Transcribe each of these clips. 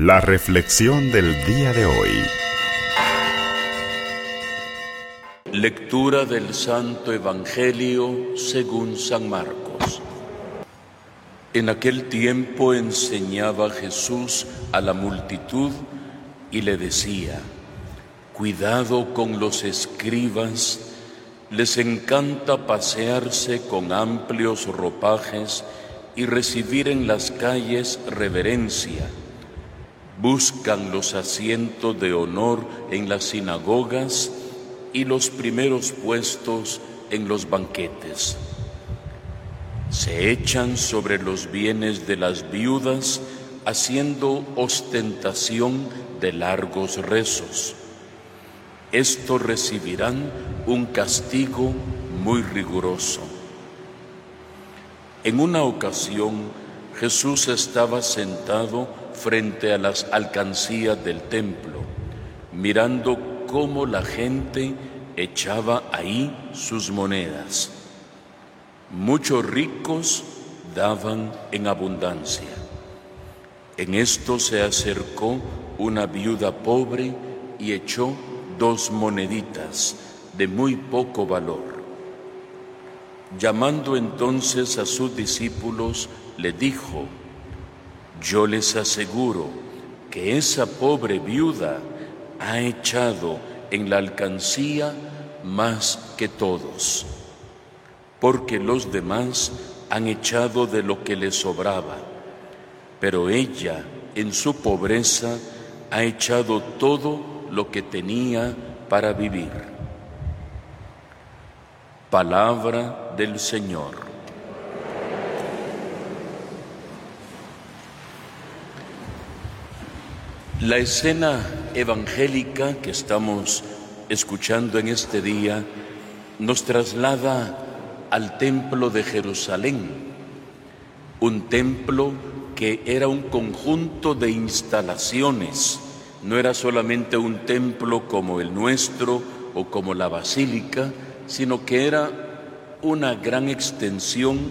La reflexión del día de hoy. Lectura del Santo Evangelio según San Marcos. En aquel tiempo enseñaba Jesús a la multitud y le decía, cuidado con los escribas, les encanta pasearse con amplios ropajes y recibir en las calles reverencia buscan los asientos de honor en las sinagogas y los primeros puestos en los banquetes. Se echan sobre los bienes de las viudas haciendo ostentación de largos rezos. Estos recibirán un castigo muy riguroso. En una ocasión Jesús estaba sentado frente a las alcancías del templo, mirando cómo la gente echaba ahí sus monedas. Muchos ricos daban en abundancia. En esto se acercó una viuda pobre y echó dos moneditas de muy poco valor. Llamando entonces a sus discípulos, le dijo, yo les aseguro que esa pobre viuda ha echado en la alcancía más que todos, porque los demás han echado de lo que les sobraba, pero ella en su pobreza ha echado todo lo que tenía para vivir. Palabra del Señor. La escena evangélica que estamos escuchando en este día nos traslada al templo de Jerusalén, un templo que era un conjunto de instalaciones, no era solamente un templo como el nuestro o como la basílica, sino que era una gran extensión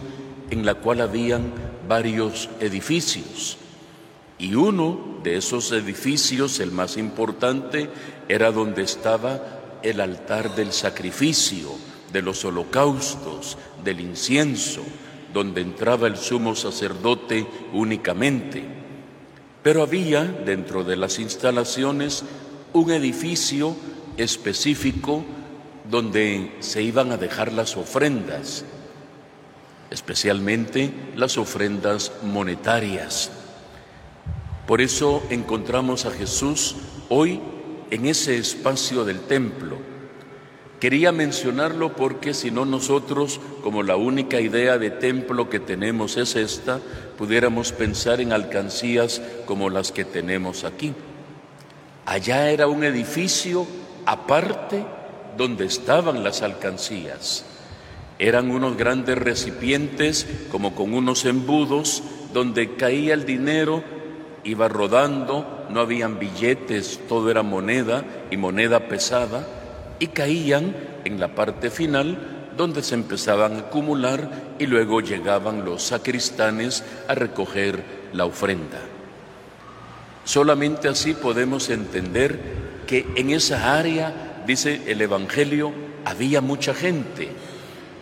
en la cual habían varios edificios. Y uno de esos edificios, el más importante, era donde estaba el altar del sacrificio, de los holocaustos, del incienso, donde entraba el sumo sacerdote únicamente. Pero había dentro de las instalaciones un edificio específico donde se iban a dejar las ofrendas, especialmente las ofrendas monetarias. Por eso encontramos a Jesús hoy en ese espacio del templo. Quería mencionarlo porque si no nosotros, como la única idea de templo que tenemos es esta, pudiéramos pensar en alcancías como las que tenemos aquí. Allá era un edificio aparte donde estaban las alcancías. Eran unos grandes recipientes como con unos embudos donde caía el dinero iba rodando, no habían billetes, todo era moneda y moneda pesada, y caían en la parte final donde se empezaban a acumular y luego llegaban los sacristanes a recoger la ofrenda. Solamente así podemos entender que en esa área, dice el Evangelio, había mucha gente,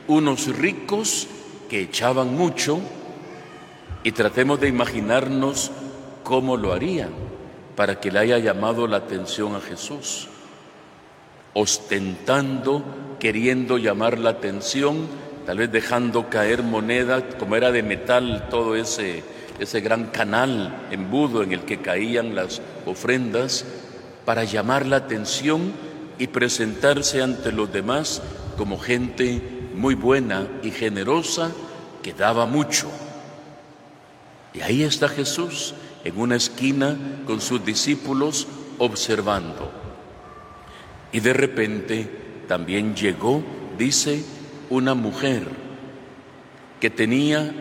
unos ricos que echaban mucho, y tratemos de imaginarnos ¿cómo lo harían para que le haya llamado la atención a Jesús? Ostentando, queriendo llamar la atención, tal vez dejando caer moneda, como era de metal todo ese, ese gran canal, embudo en el que caían las ofrendas, para llamar la atención y presentarse ante los demás como gente muy buena y generosa que daba mucho. Y ahí está Jesús en una esquina con sus discípulos observando. Y de repente también llegó, dice, una mujer que tenía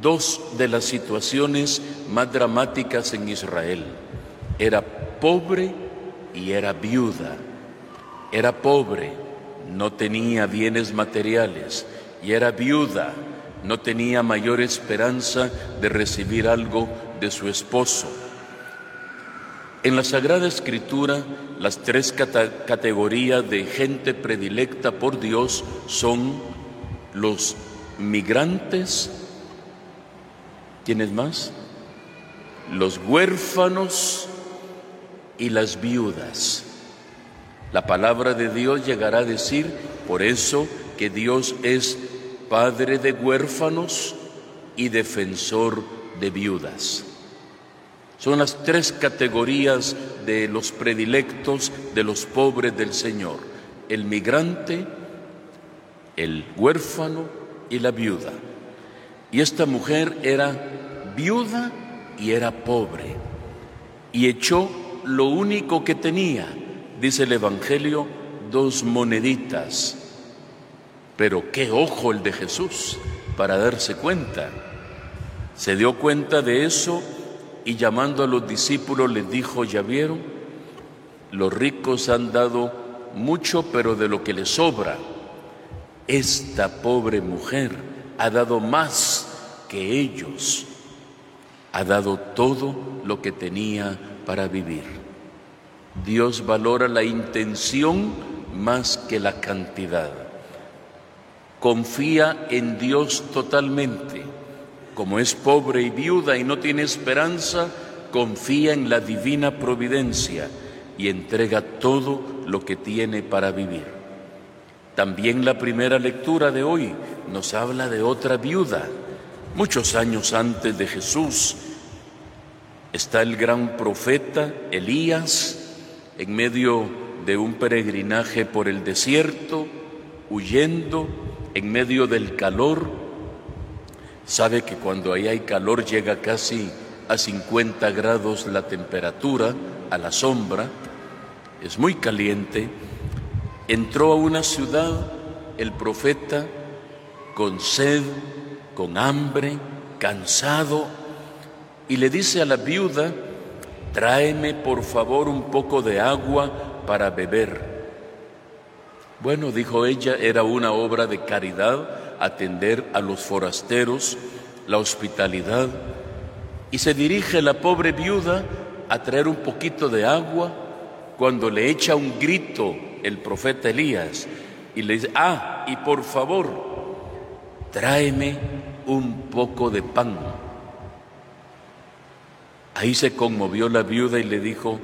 dos de las situaciones más dramáticas en Israel. Era pobre y era viuda. Era pobre, no tenía bienes materiales y era viuda, no tenía mayor esperanza de recibir algo de su esposo. En la Sagrada Escritura, las tres categorías de gente predilecta por Dios son los migrantes, ¿quiénes más? Los huérfanos y las viudas. La palabra de Dios llegará a decir, por eso, que Dios es padre de huérfanos y defensor de viudas. Son las tres categorías de los predilectos de los pobres del Señor. El migrante, el huérfano y la viuda. Y esta mujer era viuda y era pobre. Y echó lo único que tenía, dice el Evangelio, dos moneditas. Pero qué ojo el de Jesús para darse cuenta. Se dio cuenta de eso y llamando a los discípulos les dijo, ya vieron, los ricos han dado mucho, pero de lo que les sobra, esta pobre mujer ha dado más que ellos, ha dado todo lo que tenía para vivir. Dios valora la intención más que la cantidad. Confía en Dios totalmente como es pobre y viuda y no tiene esperanza, confía en la divina providencia y entrega todo lo que tiene para vivir. También la primera lectura de hoy nos habla de otra viuda. Muchos años antes de Jesús está el gran profeta Elías en medio de un peregrinaje por el desierto, huyendo en medio del calor Sabe que cuando ahí hay calor llega casi a 50 grados la temperatura, a la sombra, es muy caliente. Entró a una ciudad el profeta con sed, con hambre, cansado, y le dice a la viuda, tráeme por favor un poco de agua para beber. Bueno, dijo ella, era una obra de caridad atender a los forasteros, la hospitalidad, y se dirige la pobre viuda a traer un poquito de agua cuando le echa un grito el profeta Elías y le dice, ah, y por favor, tráeme un poco de pan. Ahí se conmovió la viuda y le dijo,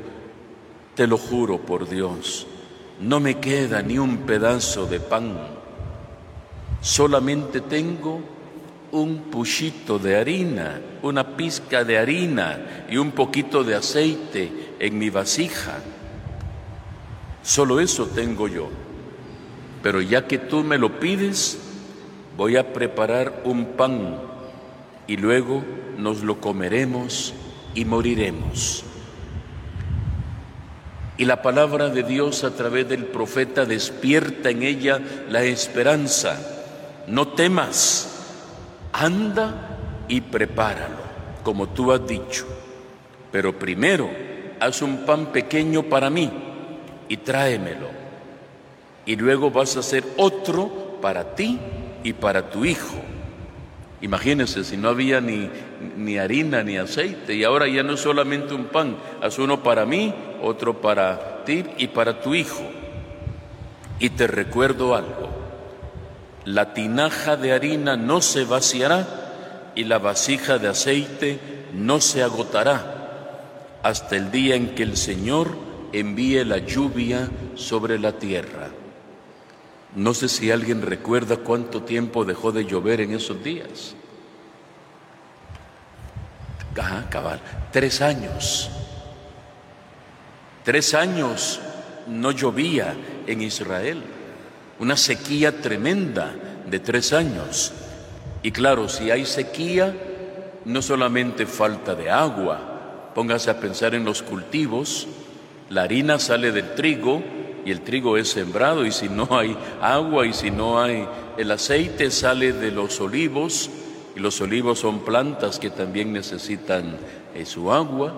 te lo juro por Dios, no me queda ni un pedazo de pan solamente tengo un puchito de harina, una pizca de harina y un poquito de aceite en mi vasija. Solo eso tengo yo. Pero ya que tú me lo pides, voy a preparar un pan y luego nos lo comeremos y moriremos. Y la palabra de Dios a través del profeta despierta en ella la esperanza no temas, anda y prepáralo, como tú has dicho. Pero primero, haz un pan pequeño para mí y tráemelo. Y luego vas a hacer otro para ti y para tu hijo. Imagínense si no había ni, ni harina ni aceite y ahora ya no es solamente un pan, haz uno para mí, otro para ti y para tu hijo. Y te recuerdo algo, la tinaja de harina no se vaciará y la vasija de aceite no se agotará hasta el día en que el Señor envíe la lluvia sobre la tierra. No sé si alguien recuerda cuánto tiempo dejó de llover en esos días. Ajá, cabal, tres años. Tres años no llovía en Israel una sequía tremenda de tres años. Y claro, si hay sequía, no solamente falta de agua, póngase a pensar en los cultivos, la harina sale del trigo y el trigo es sembrado. Y si no hay agua y si no hay el aceite sale de los olivos. Y los olivos son plantas que también necesitan eh, su agua.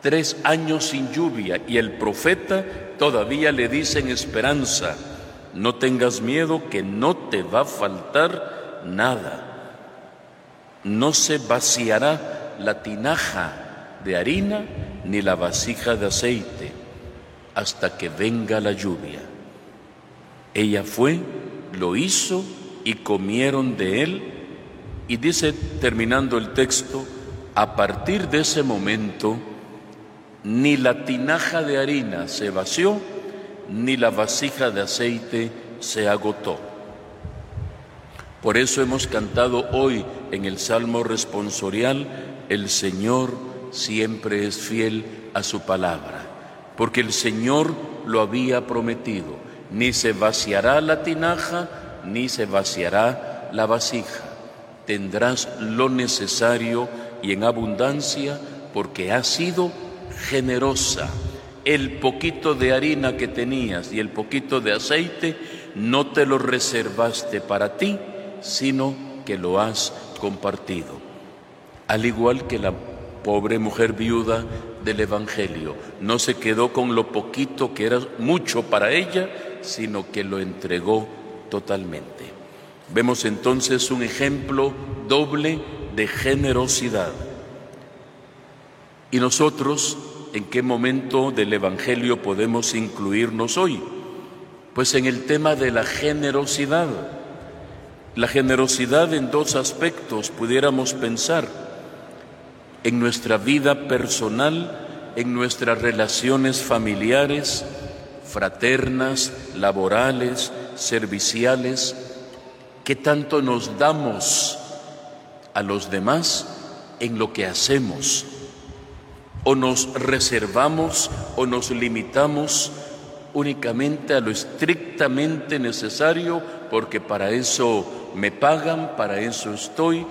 Tres años sin lluvia. Y el profeta todavía le dice en esperanza, no tengas miedo que no te va a faltar nada. No se vaciará la tinaja de harina ni la vasija de aceite hasta que venga la lluvia. Ella fue, lo hizo y comieron de él. Y dice, terminando el texto, a partir de ese momento, ni la tinaja de harina se vació, ni la vasija de aceite se agotó. Por eso hemos cantado hoy en el Salmo responsorial, el Señor siempre es fiel a su palabra, porque el Señor lo había prometido, ni se vaciará la tinaja, ni se vaciará la vasija. Tendrás lo necesario y en abundancia, porque ha sido generosa. El poquito de harina que tenías y el poquito de aceite no te lo reservaste para ti, sino que lo has compartido. Al igual que la pobre mujer viuda del Evangelio, no se quedó con lo poquito que era mucho para ella, sino que lo entregó totalmente. Vemos entonces un ejemplo doble de generosidad. ¿Y nosotros en qué momento del Evangelio podemos incluirnos hoy? Pues en el tema de la generosidad. La generosidad en dos aspectos pudiéramos pensar, en nuestra vida personal, en nuestras relaciones familiares, fraternas, laborales, serviciales, que tanto nos damos a los demás en lo que hacemos, o nos reservamos o nos limitamos únicamente a lo estrictamente necesario, porque para eso me pagan, para eso estoy.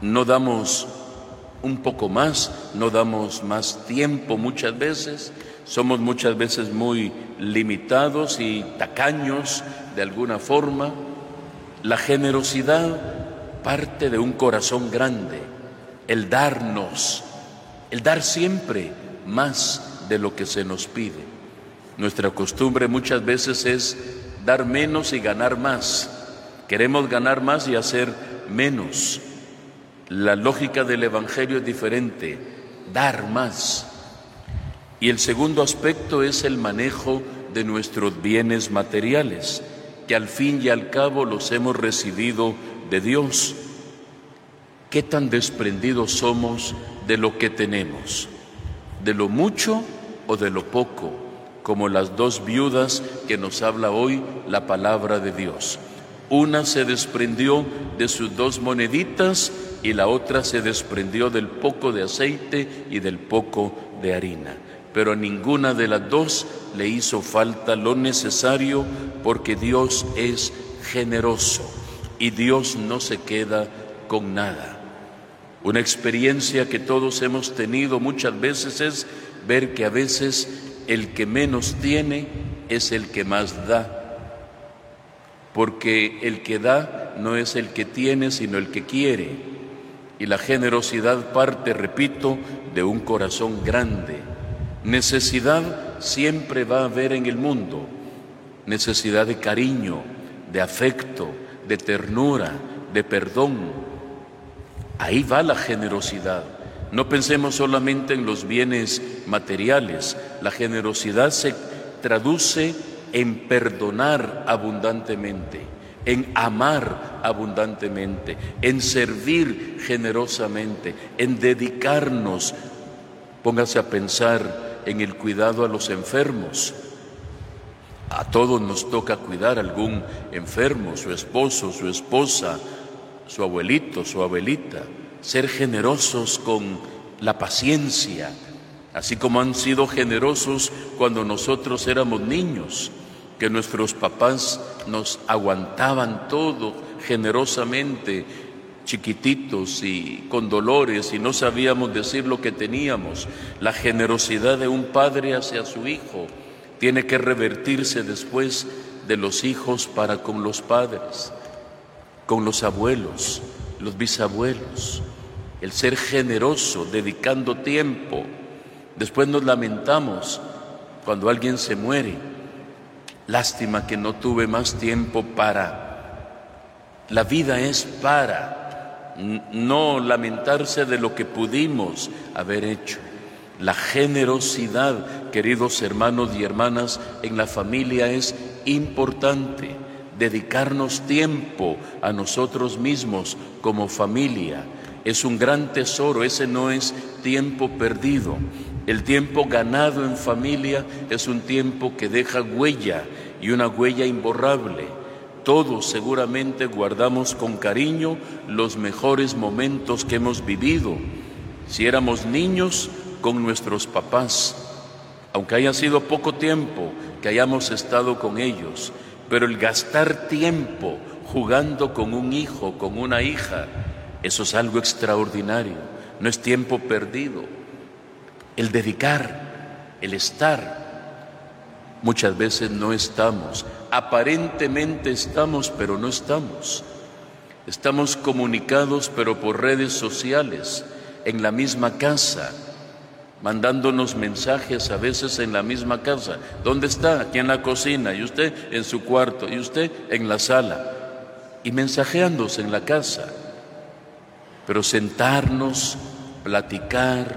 No damos un poco más, no damos más tiempo muchas veces, somos muchas veces muy limitados y tacaños de alguna forma. La generosidad parte de un corazón grande, el darnos, el dar siempre más de lo que se nos pide. Nuestra costumbre muchas veces es dar menos y ganar más. Queremos ganar más y hacer menos. La lógica del Evangelio es diferente, dar más. Y el segundo aspecto es el manejo de nuestros bienes materiales, que al fin y al cabo los hemos recibido de Dios. ¿Qué tan desprendidos somos de lo que tenemos? ¿De lo mucho o de lo poco? Como las dos viudas que nos habla hoy la palabra de Dios. Una se desprendió de sus dos moneditas y la otra se desprendió del poco de aceite y del poco de harina. Pero a ninguna de las dos le hizo falta lo necesario porque Dios es generoso y Dios no se queda con nada. Una experiencia que todos hemos tenido muchas veces es ver que a veces el que menos tiene es el que más da porque el que da no es el que tiene, sino el que quiere. Y la generosidad parte, repito, de un corazón grande. Necesidad siempre va a haber en el mundo. Necesidad de cariño, de afecto, de ternura, de perdón. Ahí va la generosidad. No pensemos solamente en los bienes materiales. La generosidad se traduce en perdonar abundantemente, en amar abundantemente, en servir generosamente, en dedicarnos. Póngase a pensar en el cuidado a los enfermos. A todos nos toca cuidar a algún enfermo, su esposo, su esposa, su abuelito, su abuelita. Ser generosos con la paciencia, así como han sido generosos cuando nosotros éramos niños, que nuestros papás nos aguantaban todo generosamente, chiquititos y con dolores y no sabíamos decir lo que teníamos. La generosidad de un padre hacia su hijo tiene que revertirse después de los hijos para con los padres, con los abuelos, los bisabuelos. El ser generoso, dedicando tiempo, Después nos lamentamos cuando alguien se muere. Lástima que no tuve más tiempo para. La vida es para, no lamentarse de lo que pudimos haber hecho. La generosidad, queridos hermanos y hermanas, en la familia es importante. Dedicarnos tiempo a nosotros mismos como familia es un gran tesoro, ese no es tiempo perdido. El tiempo ganado en familia es un tiempo que deja huella y una huella imborrable. Todos seguramente guardamos con cariño los mejores momentos que hemos vivido. Si éramos niños, con nuestros papás, aunque haya sido poco tiempo que hayamos estado con ellos, pero el gastar tiempo jugando con un hijo, con una hija, eso es algo extraordinario, no es tiempo perdido. El dedicar, el estar, muchas veces no estamos, aparentemente estamos, pero no estamos. Estamos comunicados, pero por redes sociales, en la misma casa, mandándonos mensajes a veces en la misma casa. ¿Dónde está? Aquí en la cocina, y usted en su cuarto, y usted en la sala, y mensajeándose en la casa. Pero sentarnos, platicar,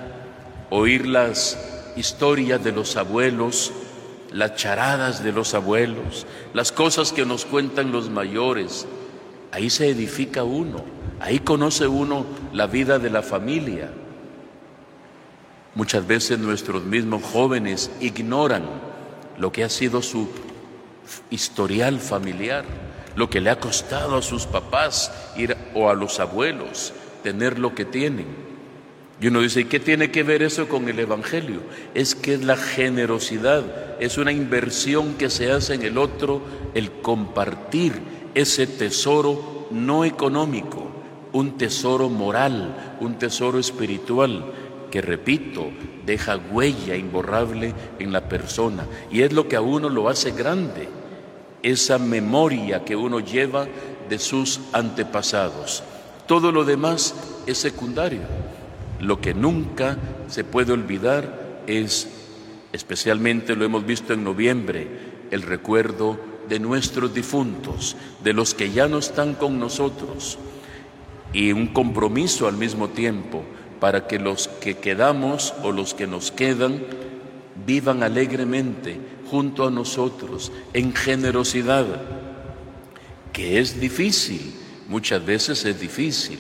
oír las historias de los abuelos, las charadas de los abuelos, las cosas que nos cuentan los mayores, ahí se edifica uno, ahí conoce uno la vida de la familia. Muchas veces nuestros mismos jóvenes ignoran lo que ha sido su historial familiar, lo que le ha costado a sus papás ir, o a los abuelos tener lo que tienen. Y uno dice, ¿y qué tiene que ver eso con el Evangelio? Es que es la generosidad, es una inversión que se hace en el otro, el compartir ese tesoro no económico, un tesoro moral, un tesoro espiritual que repito, deja huella imborrable en la persona. Y es lo que a uno lo hace grande, esa memoria que uno lleva de sus antepasados. Todo lo demás es secundario. Lo que nunca se puede olvidar es, especialmente lo hemos visto en noviembre, el recuerdo de nuestros difuntos, de los que ya no están con nosotros, y un compromiso al mismo tiempo para que los que quedamos o los que nos quedan vivan alegremente junto a nosotros en generosidad, que es difícil, muchas veces es difícil,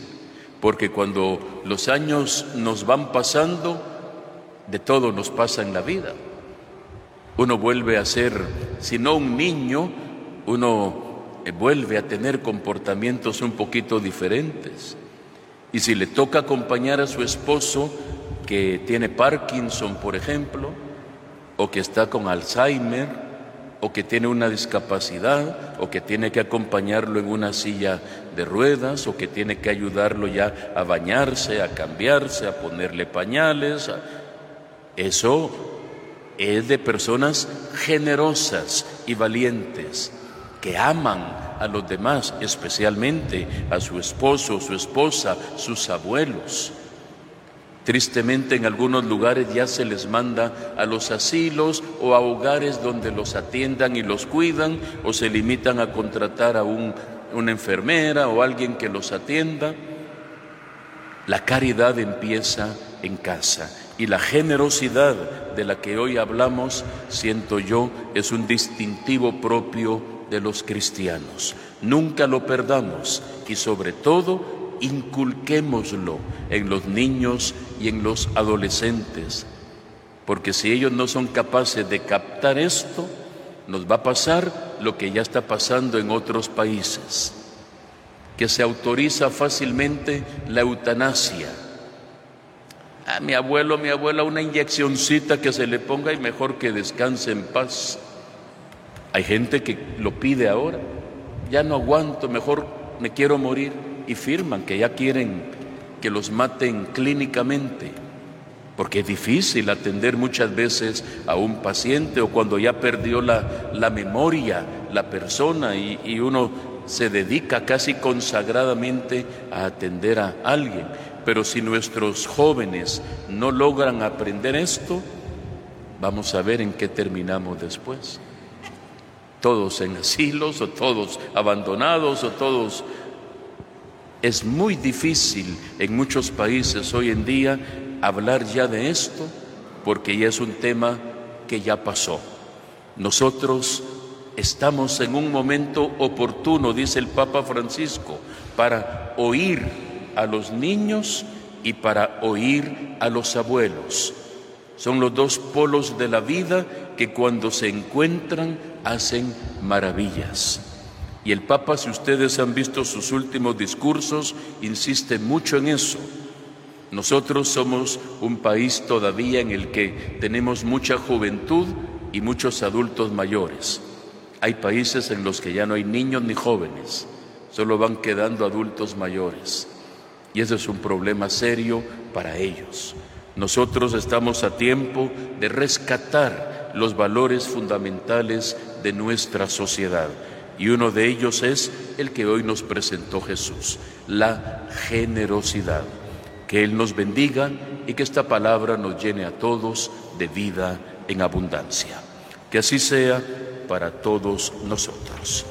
porque cuando los años nos van pasando, de todo nos pasa en la vida. Uno vuelve a ser, si no un niño, uno vuelve a tener comportamientos un poquito diferentes. Y si le toca acompañar a su esposo que tiene Parkinson, por ejemplo, o que está con Alzheimer, o que tiene una discapacidad, o que tiene que acompañarlo en una silla de ruedas, o que tiene que ayudarlo ya a bañarse, a cambiarse, a ponerle pañales, eso es de personas generosas y valientes que aman a los demás, especialmente a su esposo, su esposa, sus abuelos. Tristemente en algunos lugares ya se les manda a los asilos o a hogares donde los atiendan y los cuidan o se limitan a contratar a una enfermera o alguien que los atienda. La caridad empieza en casa y la generosidad de la que hoy hablamos, siento yo, es un distintivo propio de los cristianos. Nunca lo perdamos y sobre todo inculquémoslo en los niños y en los adolescentes, porque si ellos no son capaces de captar esto, nos va a pasar lo que ya está pasando en otros países, que se autoriza fácilmente la eutanasia. A mi abuelo, mi abuela, una inyeccioncita que se le ponga y mejor que descanse en paz. Hay gente que lo pide ahora, ya no aguanto, mejor me quiero morir. Y firman que ya quieren que los maten clínicamente, porque es difícil atender muchas veces a un paciente o cuando ya perdió la, la memoria la persona y, y uno se dedica casi consagradamente a atender a alguien. Pero si nuestros jóvenes no logran aprender esto, vamos a ver en qué terminamos después todos en asilos o todos abandonados o todos... Es muy difícil en muchos países hoy en día hablar ya de esto porque ya es un tema que ya pasó. Nosotros estamos en un momento oportuno, dice el Papa Francisco, para oír a los niños y para oír a los abuelos. Son los dos polos de la vida que cuando se encuentran hacen maravillas. Y el Papa, si ustedes han visto sus últimos discursos, insiste mucho en eso. Nosotros somos un país todavía en el que tenemos mucha juventud y muchos adultos mayores. Hay países en los que ya no hay niños ni jóvenes, solo van quedando adultos mayores. Y ese es un problema serio para ellos. Nosotros estamos a tiempo de rescatar los valores fundamentales de nuestra sociedad. Y uno de ellos es el que hoy nos presentó Jesús, la generosidad. Que Él nos bendiga y que esta palabra nos llene a todos de vida en abundancia. Que así sea para todos nosotros.